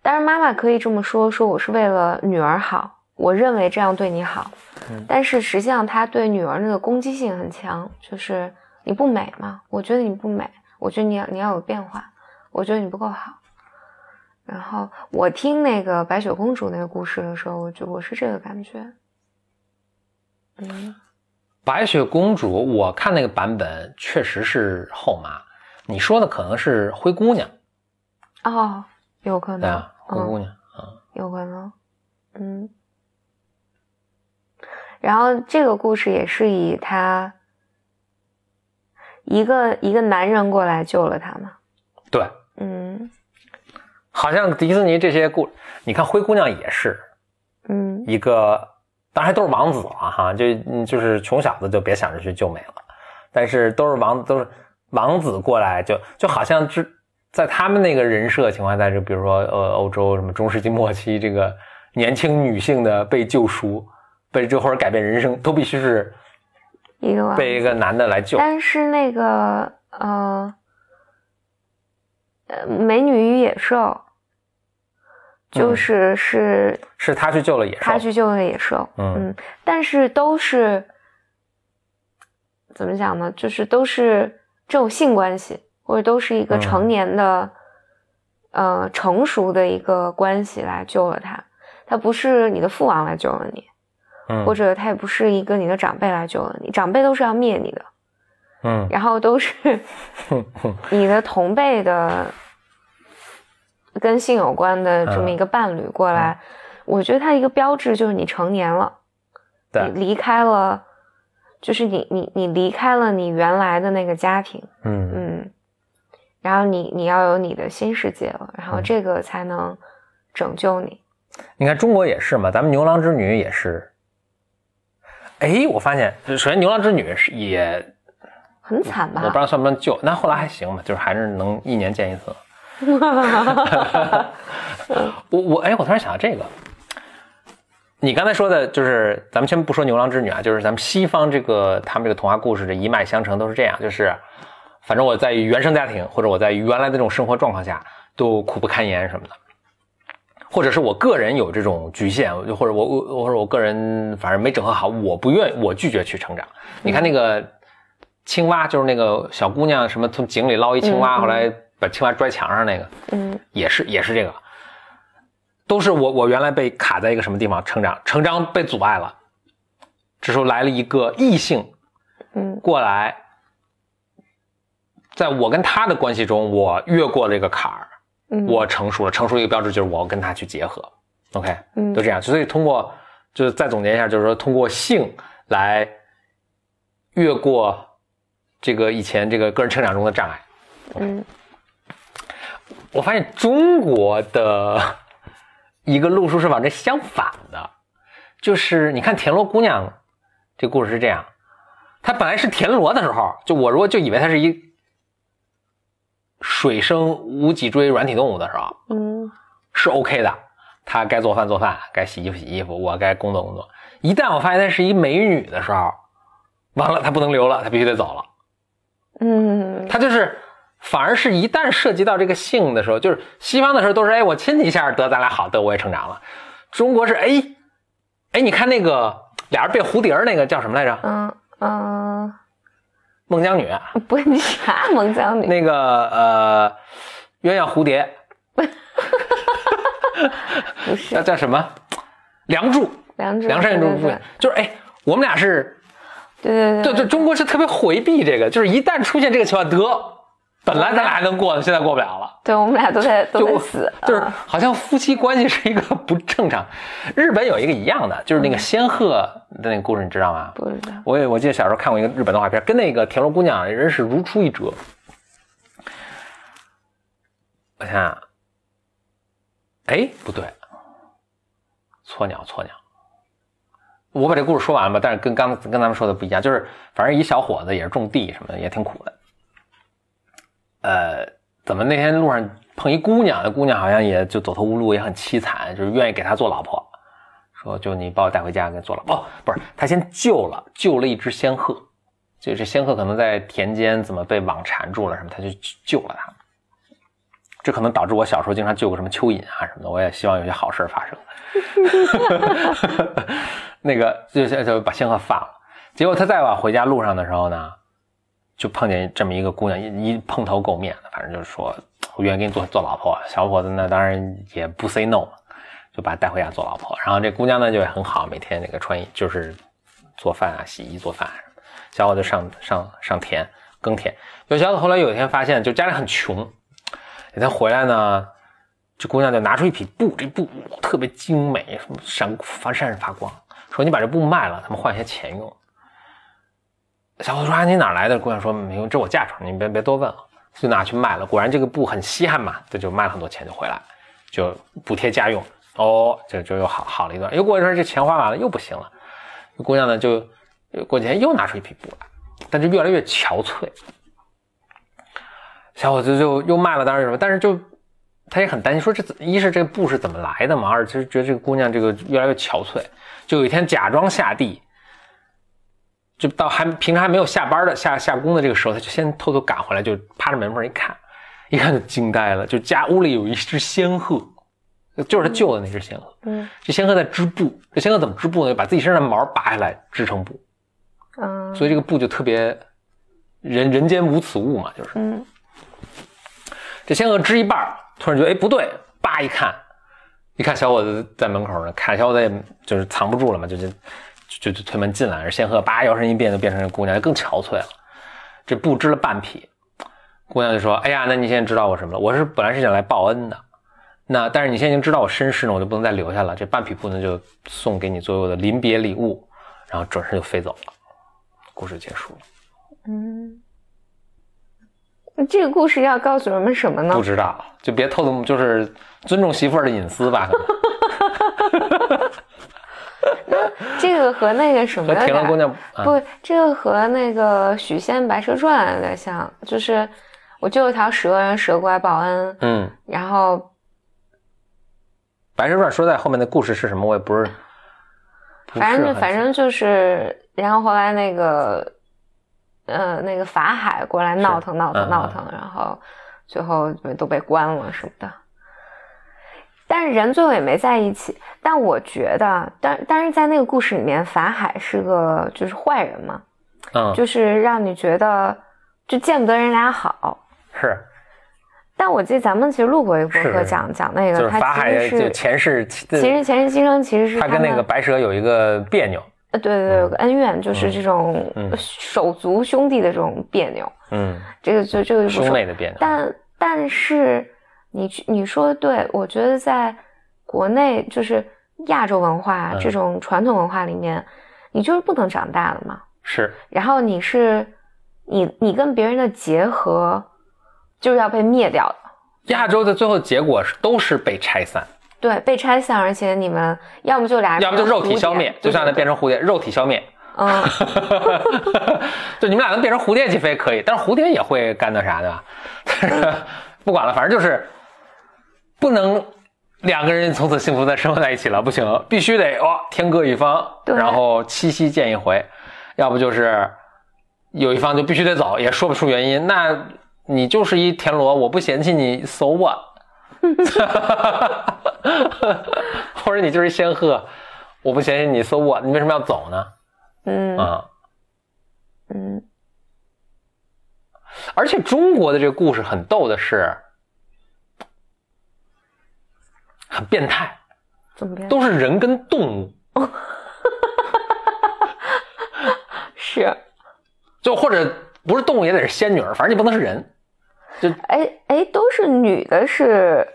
Speaker 2: 当然妈妈可以这么说，说我是为了女儿好，我认为这样对你好，
Speaker 1: 嗯
Speaker 2: 但是实际上她对女儿那个攻击性很强，就是你不美嘛，我觉得你不美，我觉得你要你要有变化，我觉得你不够好。然后我听那个白雪公主那个故事的时候，我就我是这个感觉，嗯。
Speaker 1: 白雪公主，我看那个版本确实是后妈，你说的可能是灰姑娘，
Speaker 2: 哦，有可能，
Speaker 1: 对啊，灰姑
Speaker 2: 嗯，
Speaker 1: 娘啊，
Speaker 2: 有可能，嗯。然后这个故事也是以他一个一个男人过来救了他嘛，
Speaker 1: 对，
Speaker 2: 嗯
Speaker 1: 好像迪士尼这些故，你看灰姑娘也是
Speaker 2: 嗯
Speaker 1: 一个，当然都是王子了哈，就嗯就是穷小子就别想着去救美了，但是都是王都是王子过来就就好像是在他们那个人设情况下，就比如说呃欧洲什么中世纪末期这个年轻女性的被救赎，被救或者改变人生，都必须是
Speaker 2: 一个
Speaker 1: 被一个男的来救。
Speaker 2: 但是那个呃呃，美女与野兽，就是是
Speaker 1: 是他去救了野兽，
Speaker 2: 他去救了野兽，
Speaker 1: 嗯。
Speaker 2: 但是都是怎么讲呢？就是都是这种性关系，或者都是一个
Speaker 1: 嗯。
Speaker 2: 成年的、呃成熟的一个关系来救了他，他不是你的父王来救了你，或者他也不是一个你的长辈来救了你，长辈都是要灭你的，
Speaker 1: 嗯，
Speaker 2: 然后都是你的同辈的跟性有关的这么一个伴侣过来，我觉得他一个标志就是你成年了，
Speaker 1: 对，
Speaker 2: 离开了，就是你你你离开了你原来的那个家庭，
Speaker 1: 嗯
Speaker 2: 嗯，然后你你要有你的新世界了，然后这个才能拯救你。
Speaker 1: 你看中国也是嘛，咱们牛郎织女也是。哎，我发现，首先牛郎织女是也
Speaker 2: 很惨吧？
Speaker 1: 我不知道算不算旧，那后来还行吧，就是还是能一年见一次。我我哎，我突然想到这个，你刚才说的就是咱们先不说牛郎织女啊，就是咱们西方这个他们这个童话故事的一脉相承都是这样，就是反正我在原生家庭或者我在原来的这种生活状况下都苦不堪言什么的。或者是我个人有这种局限，或者我我或者我个人反正没整合好，我不愿我拒绝去成长。你看那个青蛙，就是那个小姑娘，什么从井里捞一青蛙，后来把青蛙拽墙上那个，嗯，也是也是这个，都是我我原来被卡在一个什么地方成长，成长被阻碍了，这时候来了一个异性，嗯，过来，在我跟他的关系中，我越过了这个坎儿。我成熟了，成熟一个标志就是我要跟他去结合，OK，嗯，都这样，所以通过就是再总结一下，就是说通过性来越过这个以前这个个人成长中的障碍。嗯，我发现中国的一个路数是往这相反的，就是你看田螺姑娘这故事是这样，她本来是田螺的时候，就我如果就以为她是一。水生无脊椎软体动物的时候，嗯，是 OK 的。她该做饭做饭，该洗衣服洗衣服，我该工作工作。一旦我发现她是一美女的时候，完了，她不能留了，她必须得走了。嗯，她就是反而是一旦涉及到这个性的时候，就是西方的时候都是哎，我亲你一下得咱俩好，得我也成长了。中国是哎哎，你看那个俩人变蝴蝶那个叫什么来着？嗯嗯。孟姜女
Speaker 2: 不是你啥孟姜女？
Speaker 1: 那个呃，鸳鸯蝴蝶，
Speaker 2: 不是
Speaker 1: 叫叫什么？梁祝，
Speaker 2: 梁祝，
Speaker 1: 梁山祝祝就是哎，我们俩是，
Speaker 2: 对对
Speaker 1: 对对，中国是特别回避这个，就是一旦出现这个情况，得。本来咱俩还能过的，现在过不了了。
Speaker 2: 对，我们俩都在都在死，
Speaker 1: 就是好像夫妻关系是一个不正常。日本有一个一样的，就是那个仙鹤的那个故事，你知道吗？
Speaker 2: 不知道。
Speaker 1: 我也我记得小时候看过一个日本动画片，跟那个田螺姑娘人是如出一辙。我想想，哎，不对，错鸟错鸟。我把这故事说完吧，但是跟刚跟咱们说的不一样，就是反正一小伙子也是种地什么的，也挺苦的。呃，怎么那天路上碰一姑娘？那姑娘好像也就走投无路，也很凄惨，就是愿意给他做老婆，说就你把我带回家给做老婆。哦，不是，他先救了救了一只仙鹤，就这仙鹤可能在田间怎么被网缠住了什么，他就救了它。这可能导致我小时候经常救个什么蚯蚓啊什么的。我也希望有些好事发生。那个就就把仙鹤放了，结果他再往回家路上的时候呢？就碰见这么一个姑娘，一一碰头垢面的，反正就是说我愿意给你做做老婆。小伙子呢，当然也不 say no，就把她带回家做老婆。然后这姑娘呢就也很好，每天那个穿衣就是做饭啊、洗衣做饭。小伙子上上上田耕田。有小伙子后来有一天发现，就家里很穷，有天回来呢，这姑娘就拿出一匹布，这布特别精美，什么闪发闪闪发光，说你把这布卖了，他们换些钱用。小伙子说：“啊，你哪来的？”姑娘说：“没有，这我嫁妆，你别别多问了。”就拿去卖了。果然这个布很稀罕嘛，这就卖了很多钱就回来，就补贴家用。哦，这就又好好了一段。又过一段，这钱花完了又不行了。姑娘呢就过几天又拿出一匹布来，但是越来越憔悴。小伙子就又卖了，当然什么，但是就他也很担心，说这一是这个布是怎么来的嘛，二是觉得这个姑娘这个越来越憔悴。就有一天假装下地。就到还平常还没有下班的下下工的这个时候，他就先偷偷赶回来，就趴着门缝一看，一看就惊呆了，就家屋里有一只仙鹤，就是他救的那只仙鹤。嗯，这仙鹤在织布，这仙鹤怎么织布呢？把自己身上的毛拔下来织成布。嗯，所以这个布就特别人人间无此物嘛，就是。嗯，这仙鹤织一半，突然觉得哎不对，叭一看，一看小伙子在门口呢，看小伙子也就是藏不住了嘛，就就。就就推门进来，仙鹤叭摇身一变就变成姑娘，就更憔悴了。这不知了半匹，姑娘就说：“哎呀，那你现在知道我什么了？我是本来是想来报恩的，那但是你现在已经知道我身世了，我就不能再留下了。这半匹布呢，就送给你作为我的临别礼物。”然后转身就飞走了，故事结束了。
Speaker 2: 嗯，那这个故事要告诉人们什么呢？
Speaker 1: 不知道，就别透露，就是尊重媳妇儿的隐私吧。
Speaker 2: 那 这个和那个什么？
Speaker 1: 和田螺姑娘
Speaker 2: 不，这个和那个许仙白蛇传有点像，就是我救了条蛇，让蛇过来报恩。嗯，然后
Speaker 1: 白蛇传说在后面的故事是什么？我也不是。
Speaker 2: 反正反正就是，然后后来那个，呃，那个法海过来闹腾闹腾闹腾，然后最后都被关了什么的。但是人最后也没在一起。但我觉得，但但是在那个故事里面，法海是个就是坏人嘛，嗯，就是让你觉得就见不得人俩好。
Speaker 1: 是。
Speaker 2: 但我记得咱们其实录过一个博客，讲讲那个，
Speaker 1: 就是法海就前世，
Speaker 2: 其实前世今生其实是
Speaker 1: 他跟那个白蛇有一个别扭，
Speaker 2: 呃，对对对，有个恩怨，就是这种手足兄弟的这种别扭，嗯，这个就这个
Speaker 1: 兄妹的别扭。
Speaker 2: 但但是你你说的对，我觉得在国内就是亚洲文化这种传统文化里面，你就是不能长大的嘛，
Speaker 1: 是，
Speaker 2: 然后你是你你跟别人的结合。就是要被灭掉的。
Speaker 1: 亚洲的最后结果是都是被拆散，
Speaker 2: 对，被拆散，而且你们要么就俩，
Speaker 1: 要么就肉体消灭，就像那变成蝴蝶，肉体消灭。嗯，就你们俩能变成蝴蝶起飞可以，但是蝴蝶也会干那啥的。但是不管了，反正就是不能两个人从此幸福的生活在一起了，不行，必须得哇天各一方，然后七夕见一回，要不就是有一方就必须得走，也说不出原因，那。你就是一田螺，我不嫌弃你，so what？或者你就是仙鹤，我不嫌弃你，so what？你为什么要走呢？嗯啊，嗯。而且中国的这个故事很逗的是，很变态，
Speaker 2: 怎么变？
Speaker 1: 都是人跟动物。
Speaker 2: 是，
Speaker 1: 就或者不是动物也得是仙女儿，反正你不能是人。就
Speaker 2: 哎哎，都是女的，是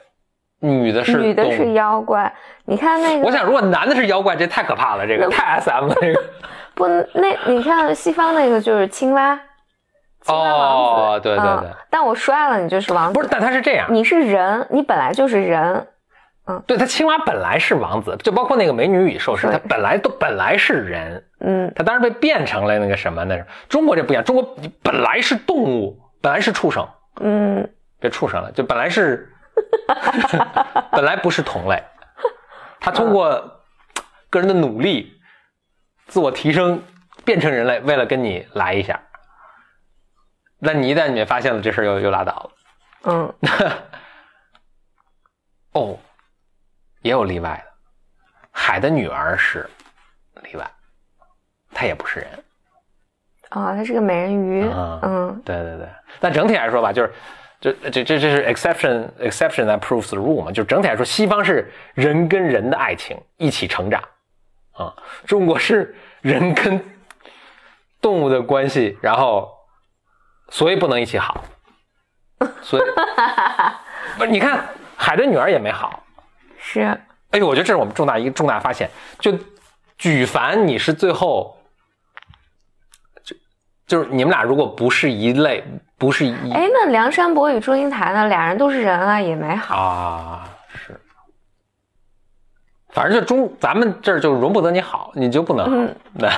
Speaker 1: 女的，是
Speaker 2: 女的，是妖怪。你看那个，
Speaker 1: 我想如果男的是妖怪，这太可怕了，这个太 SM 了，这个
Speaker 2: 不，那你看西方那个就是青蛙，青蛙王
Speaker 1: 子，对对对。
Speaker 2: 但我摔了，你就是王子。
Speaker 1: 不是，但他是这样，
Speaker 2: 你是人，你本来就是人，
Speaker 1: 嗯，对他青蛙本来是王子，就包括那个美女与兽师，他本来都本来是人，嗯，他当然被变成了那个什么那是中国这不一样，中国本来是动物，本来是畜生。嗯，别畜生了，就本来是，本来不是同类，他通过个人的努力，自我提升，变成人类，为了跟你来一下。那你一旦你们发现了这事儿，又又拉倒了。嗯，哦，也有例外的，海的女儿是例外，她也不是人。
Speaker 2: 啊，她是个美人鱼。嗯，
Speaker 1: 对对对。但整体来说吧，就是，这这这这是 exception exception that proves the rule 嘛。就整体来说，西方是人跟人的爱情一起成长，啊，中国是人跟动物的关系，然后所以不能一起好。所以，不是你看海的女儿也没好。
Speaker 2: 是。
Speaker 1: 哎呦，我觉得这是我们重大一个重大发现。就举凡你是最后。就就是你们俩如果不是一类，不是一
Speaker 2: 哎，那梁山伯与祝英台呢？俩人都是人啊，也没好
Speaker 1: 啊。是，反正就中咱们这儿就容不得你好，你就不能好。对，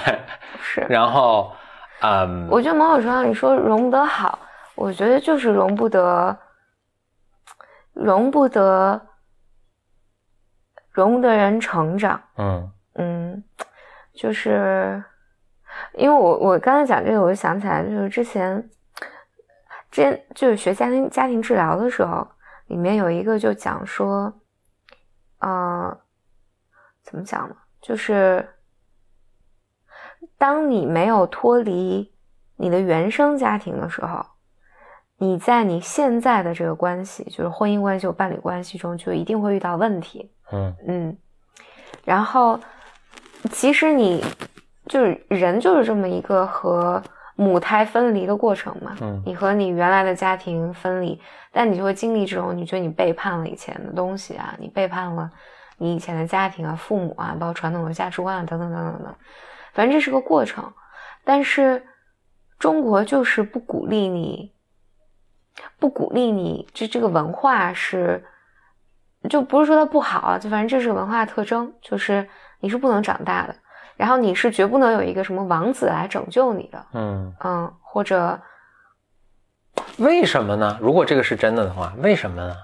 Speaker 2: 是。
Speaker 1: 然后，嗯，
Speaker 2: 我觉得某种程度上你说容不得好，我觉得就是容不得，容不得，容不得人成长。嗯嗯，就是。因为我我刚才讲这个，我就想起来，就是之前，之前就是学家庭家庭治疗的时候，里面有一个就讲说，呃，怎么讲呢？就是当你没有脱离你的原生家庭的时候，你在你现在的这个关系，就是婚姻关系或伴侣关系中，就一定会遇到问题。嗯嗯，然后其实你。就是人就是这么一个和母胎分离的过程嘛。
Speaker 1: 嗯，
Speaker 2: 你和你原来的家庭分离，但你就会经历这种，你觉得你背叛了以前的东西啊，你背叛了你以前的家庭啊、父母啊，包括传统的价值观啊，等等等等等。反正这是个过程，但是中国就是不鼓励你，不鼓励你，这这个文化是，就不是说它不好啊，就反正这是个文化特征，就是你是不能长大的。然后你是绝不能有一个什么王子来拯救你的，
Speaker 1: 嗯
Speaker 2: 嗯，或者
Speaker 1: 为什么呢？如果这个是真的的话，为什么呢？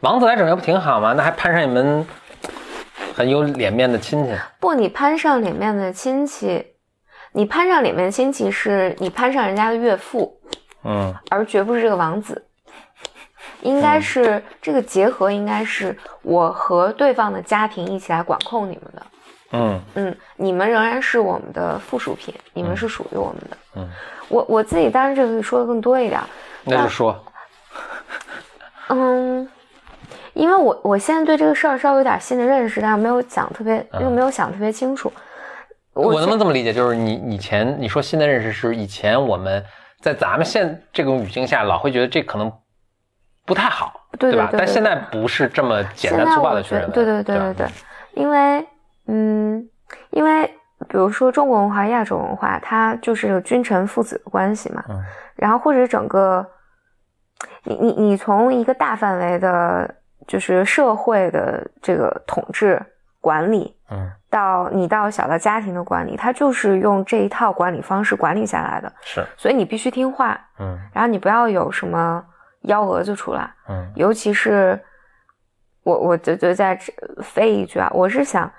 Speaker 1: 王子来拯救不挺好吗？那还攀上一门很有脸面的亲戚，
Speaker 2: 不，你攀上脸面的亲戚，你攀上脸面的亲戚是你攀上人家的岳父，
Speaker 1: 嗯
Speaker 2: 而绝不是这个王子。应该是、这个结合，应该是我和对方的家庭一起来管控你们的。
Speaker 1: 嗯
Speaker 2: 嗯，你们仍然是我们的附属品，你们是属于我们的。
Speaker 1: 嗯，
Speaker 2: 我我自己当然这个说的更多一点，
Speaker 1: 那就说，
Speaker 2: 嗯，因为我我现在对这个事儿稍微有点新的认识，但是没有讲特别，又没有想特别清楚。
Speaker 1: 我能不能这么理解？就是你以前你说新的认识是以前我们在咱们现这种语境下，老会觉得这可能不太好，吧？
Speaker 2: 对对对对
Speaker 1: 但现在不是这么简单粗暴的去认为，
Speaker 2: 对对对。对对，因为嗯，因为比如说中国文化、亚洲文化，它就是有君臣父子的关系嘛，
Speaker 1: 嗯。
Speaker 2: 然后或者整个，你你你从一个大范围的，就是社会的这个统治管理，
Speaker 1: 嗯。
Speaker 2: 到你到小到家庭的管理，它就是用这一套管理方式管理下来的，
Speaker 1: 是。
Speaker 2: 所以你必须听话，
Speaker 1: 嗯。
Speaker 2: 然后你不要有什么幺蛾子出来。
Speaker 1: 嗯。
Speaker 2: 尤其是我，我就就在这飞一句啊，我是想，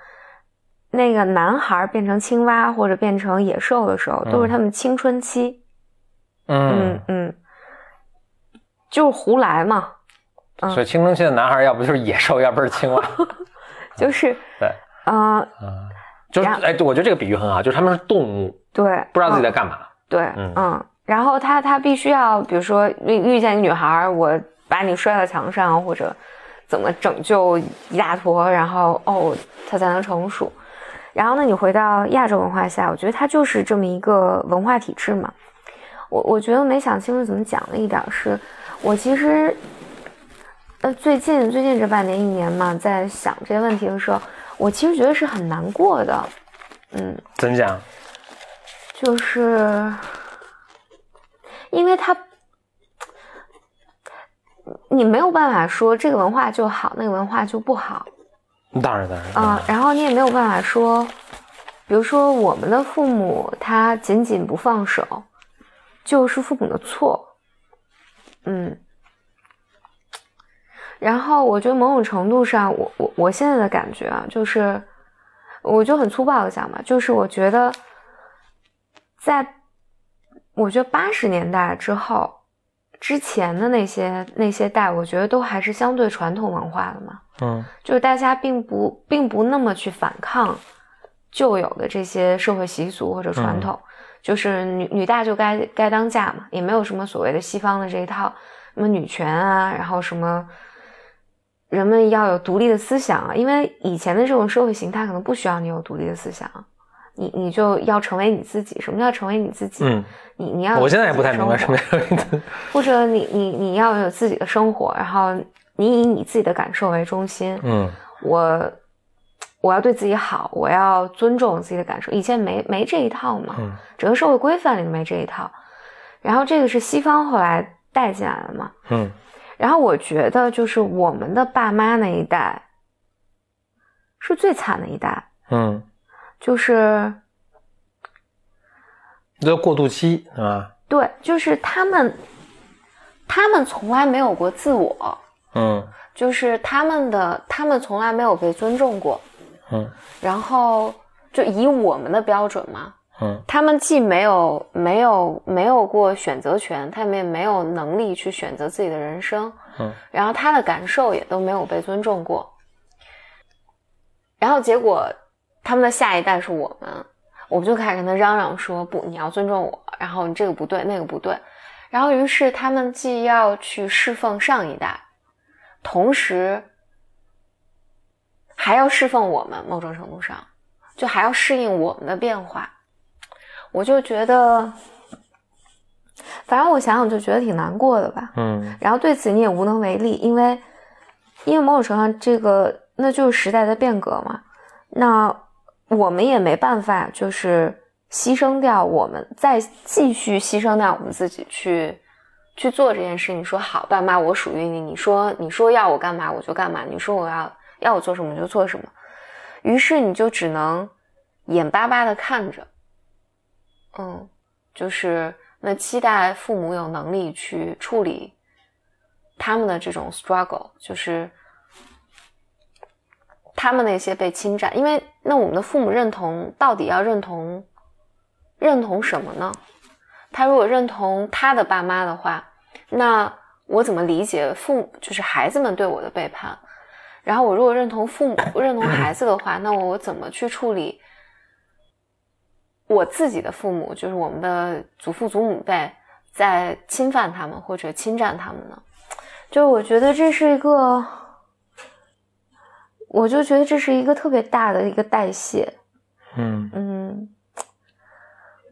Speaker 2: 那个男孩变成青蛙或者变成野兽的时候，都是
Speaker 1: 嗯。
Speaker 2: 他们青春期，嗯。
Speaker 1: 嗯，
Speaker 2: 嗯，就是胡来嘛，嗯。
Speaker 1: 所以青春期的男孩要不就是野兽，要不是青蛙，
Speaker 2: 就是，
Speaker 1: 对，
Speaker 2: 呃，
Speaker 1: 嗯，就是哎，我觉得这个比喻很好，就是他们是动物，
Speaker 2: 对，
Speaker 1: 不知道自己
Speaker 2: 嗯
Speaker 1: 在干嘛，
Speaker 2: 对，
Speaker 1: 嗯。
Speaker 2: 嗯，然后他他必须要，比如说遇遇见一个女孩儿，我把你摔到墙上，或者怎么拯救一大坨，然后哦，他才能成熟。然后呢，你回到亚洲文化下，我觉得它就是这么一个文化体制嘛。我我觉得没想清楚怎么讲的一点是，我其实，呃，最近最近这半年一年嘛，在想这些问题的时候，我其实觉得是很难过的，嗯，
Speaker 1: 怎么讲？
Speaker 2: 就是因为它，你没有办法说这个文化就好，那个文化就不好
Speaker 1: 当然当然
Speaker 2: 啊、然后你也没有办法说，比如说我们的父母他紧紧不放手，就是父母的错，嗯。然后我觉得某种程度上，我我我现在的感觉啊，就是，我就很粗暴的讲吧，就是我觉得，在我觉得八十年代之后，之前的那些那些代，我觉得都还是相对传统文化的嘛，
Speaker 1: 嗯。
Speaker 2: 就是大家并不并不那么去反抗旧有的这些社会习俗或者传统，就是女女大就该该当嫁嘛，也没有什么所谓的西方的这一套什么女权啊，然后什么人们要有独立的思想啊，因为以前的这种社会形态可能不需要你有独立的思想，你你就要成为你自己。什么叫成为你自己？
Speaker 1: 嗯，
Speaker 2: 你你要
Speaker 1: 我现在也不太明白什么叫
Speaker 2: 或者你你你要有自己的生活，然后你以你自己的感受为中心。
Speaker 1: 嗯
Speaker 2: 我我要对自己好，我要尊重自己的感受。以前没没这一套嘛，
Speaker 1: 嗯
Speaker 2: 整个社会规范里没这一套。然后这个是西方后来带进来的嘛。
Speaker 1: 嗯
Speaker 2: 然后我觉得就是我们的爸妈那一代是最惨的一代，
Speaker 1: 嗯，
Speaker 2: 就是
Speaker 1: 这叫过渡期是吧？
Speaker 2: 对，就是他们他们从来没有过自我，
Speaker 1: 嗯
Speaker 2: 就是他们的他们从来没有被尊重过。
Speaker 1: 嗯
Speaker 2: 然后就以我们的标准嘛，
Speaker 1: 嗯
Speaker 2: 他们既没有没有没有过选择权，他们也没有能力去选择自己的人生，
Speaker 1: 嗯，
Speaker 2: 然后他的感受也都没有被尊重过，然后结果他们的下一代是我们，我们就开始跟他嚷嚷说不，你要尊重我，然后你这个不对，那个不对，然后于是他们既要去侍奉上一代，同时还要侍奉我们，某种程度上就还要适应我们的变化。我就觉得，反正我想想就觉得挺难过的吧。
Speaker 1: 嗯
Speaker 2: 然后对此你也无能为力，因为因为某种程度上，这个那就是时代的变革嘛。那我们也没办法，就是牺牲掉我们，再继续牺牲掉我们自己去去做这件事。你说好，爸妈，我属于你。你说你说要我干嘛我就干嘛，你说我要要我做什么就做什么。于是你就只能眼巴巴的看着，嗯，就是那期待父母有能力去处理他们的这种 struggle，就是他们那些被侵占，因为那我们的父母认同到底要认同认同什么呢？他如果认同他的爸妈的话，那我怎么理解父母就是孩子们对我的背叛？然后我如果认同父母 认同孩子的话，那我我怎么去处理我自己的父母，就是我们的祖父祖母辈在侵犯他们或者侵占他们呢？就我觉得这是一个，我就觉得这是一个特别大的一个代谢，
Speaker 1: 嗯。
Speaker 2: 嗯，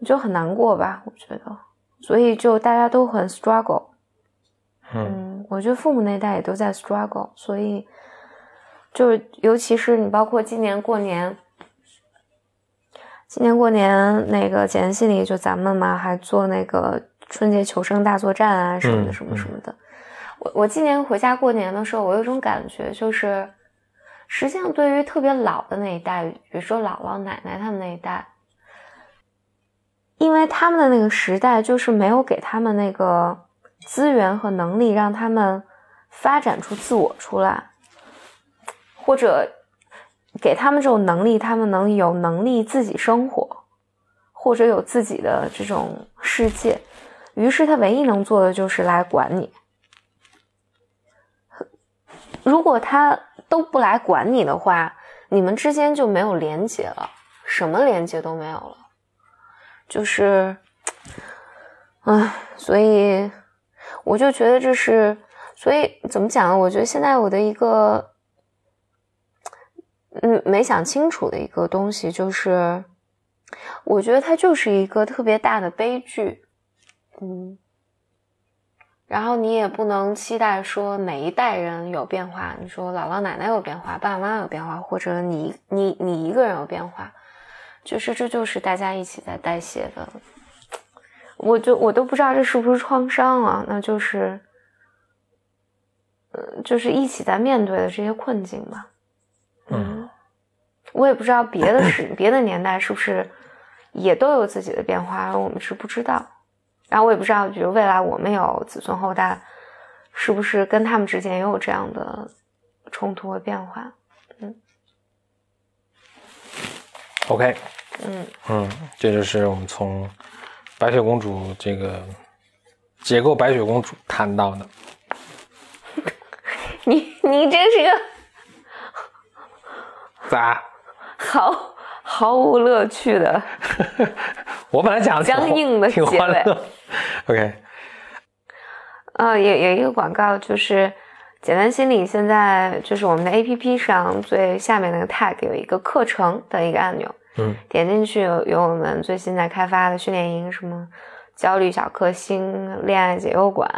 Speaker 2: 就很难过吧，我觉得，所以就大家都很 struggle，
Speaker 1: 嗯。
Speaker 2: 嗯，我觉得父母那代也都在 struggle，所以就是尤其是你包括今年过年，今年过年那个简单心理就咱们嘛还做那个春节求生大作战啊什么的
Speaker 1: 嗯
Speaker 2: 什么什么的。我我今年回家过年的时候，我有一种感觉，就是实际上对于特别老的那一代，比如说姥姥奶奶他们那一代，因为他们的那个时代就是没有给他们那个资源和能力，让他们发展出自我出来，或者给他们这种能力，他们能有能力自己生活，或者有自己的这种世界。于是他唯一能做的就是来管你。如果他都不来管你的话，你们之间就没有连接了，什么连接都没有了。就是，唉，所以我就觉得这是，所以怎么讲？我觉得现在我的一个，嗯，没想清楚的一个东西，就是我觉得它就是一个特别大的悲剧，嗯。然后你也不能期待说每一代人有变化，你说姥姥奶奶有变化，爸爸妈妈有变化，或者你你你一个人有变化，就是这就是大家一起在代谢的。我就我都不知道这是不是创伤啊？那就是，呃，就是一起在面对的这些困境吧。嗯，我也不知道别的是 别的年代是不是也都有自己的变化，而我们是不知道。然后我也不知道，比如未来我们有子孙后代，是不是跟他们之间也有这样的冲突和变化？嗯
Speaker 1: ，OK，
Speaker 2: 嗯
Speaker 1: 嗯，这就是我们从白雪公主这个解构白雪公主谈到的。
Speaker 2: 你你真是个
Speaker 1: 咋？
Speaker 2: 毫毫无乐趣的。
Speaker 1: 我本来讲
Speaker 2: 僵硬的
Speaker 1: 挺
Speaker 2: 结尾。
Speaker 1: 欢乐。OK，
Speaker 2: 呃，有有一个广告，就是简单心理现在就是我们的 APP 上最下面那个 tag 有一个课程的一个按钮，
Speaker 1: 嗯。
Speaker 2: 点进去有有我们最新在开发的训练营，什么焦虑小克星、恋爱解忧馆，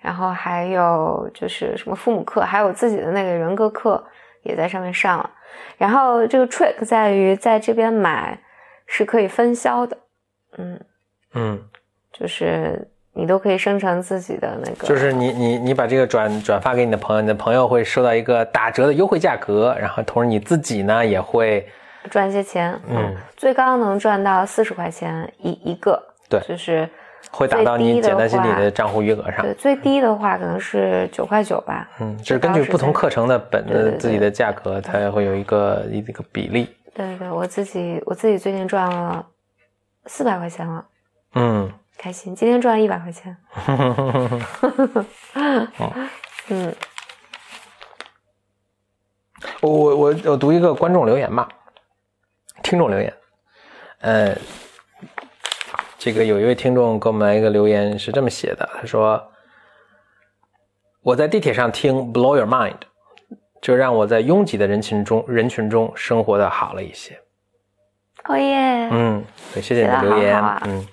Speaker 2: 然后还有就是什么父母课，还有自己的那个人格课也在上面上了。然后这个 trick 在于在这边买是可以分销的，嗯，
Speaker 1: 嗯，
Speaker 2: 就是你都可以生成自己的那个，
Speaker 1: 就是你你你把这个转转发给你的朋友，你的朋友会收到一个打折的优惠价格，然后同时你自己呢也会
Speaker 2: 赚一些钱，
Speaker 1: 嗯，
Speaker 2: 最高能赚到四十块钱一一个，
Speaker 1: 对
Speaker 2: 就是
Speaker 1: 会打到你简单心理的账户余额上
Speaker 2: 对，。最低的话可能是九块九吧，
Speaker 1: 嗯，就是根据不同课程的本自己的价格，它会有一个一个比例。
Speaker 2: 对对，我自己我自己最近赚了四百块钱了，
Speaker 1: 嗯，
Speaker 2: 开心，今天赚了一百块钱，嗯
Speaker 1: 我我我我读一个观众留言吧，听众留言，呃，这个有一位听众给我们来一个留言是这么写的，他说：“我在地铁上听《Blow Your Mind》，这让我在拥挤的人群中人群中生活的好了一些。
Speaker 2: 哦耶，
Speaker 1: 嗯，对，谢谢你的留言，嗯。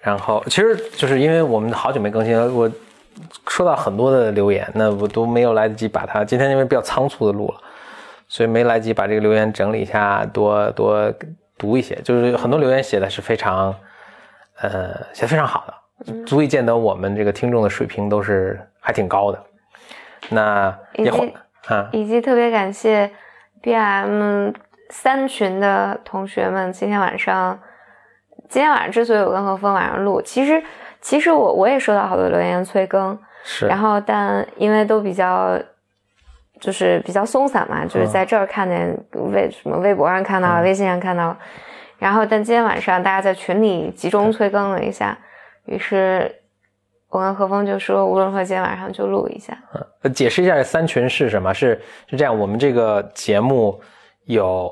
Speaker 1: 然后其实就是因为我们好久没更新了，我收到很多的留言，那我都没有来得及把它。今天因为比较仓促的录了，所以没来得及把这个留言整理一下，多多读一些。就是很多留言写的是非常，呃，写的非常好的，足以见得我们这个听众的水平都是还挺高的。那
Speaker 2: 以及啊，以及特别感谢 B M 三群的同学们，今天晚上。今天晚上之所以我跟何峰晚上录，其实其实我我也收到好多留言催更，
Speaker 1: 是，
Speaker 2: 然后但因为都比较就是比较松散嘛，就是在这儿看见微什么微博上看到，微信上看到，然后但今天晚上大家在群里集中催更了一下，于是我跟何峰就说，无论如何今天晚上就录一下。
Speaker 1: 呃，解释一下这三群是什么？是是这样，我们这个节目有。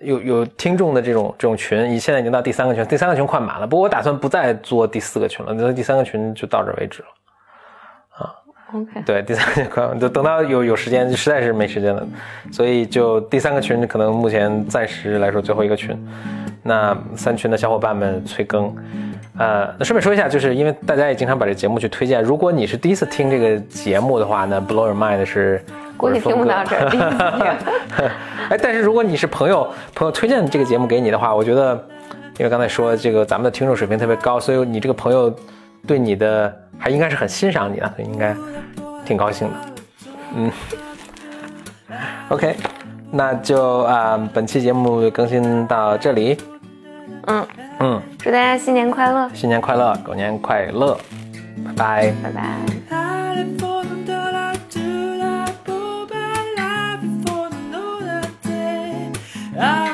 Speaker 1: 有有听众的这种这种群，你现在已经到第三个群，第三个群快满了。不过我打算不再做第四个群了，那第三个群就到这为止了。对，第三个群快，就等到有有时间，实在是没时间了，所以就第三个群可能目前暂时来说最后一个群。那三群的小伙伴们催更，呃，那顺便说一下，就是因为大家也经常把这节目去推荐，如果你是第一次听这个节目的话那，Blow Your Mind 是。
Speaker 2: 估计听不到这儿。
Speaker 1: 哎，但是如果你是朋友，朋友推荐这个节目给你的话，我觉得，因为刚才说这个咱们的听众水平特别高，所以你这个朋友对你的还应该是很欣赏你的，所以应该挺高兴的。嗯，OK，那就啊、本期节目更新到这里。
Speaker 2: 嗯嗯，祝大家新年快乐！
Speaker 1: 新年快乐，狗年快乐！拜拜
Speaker 2: 拜拜。Ah!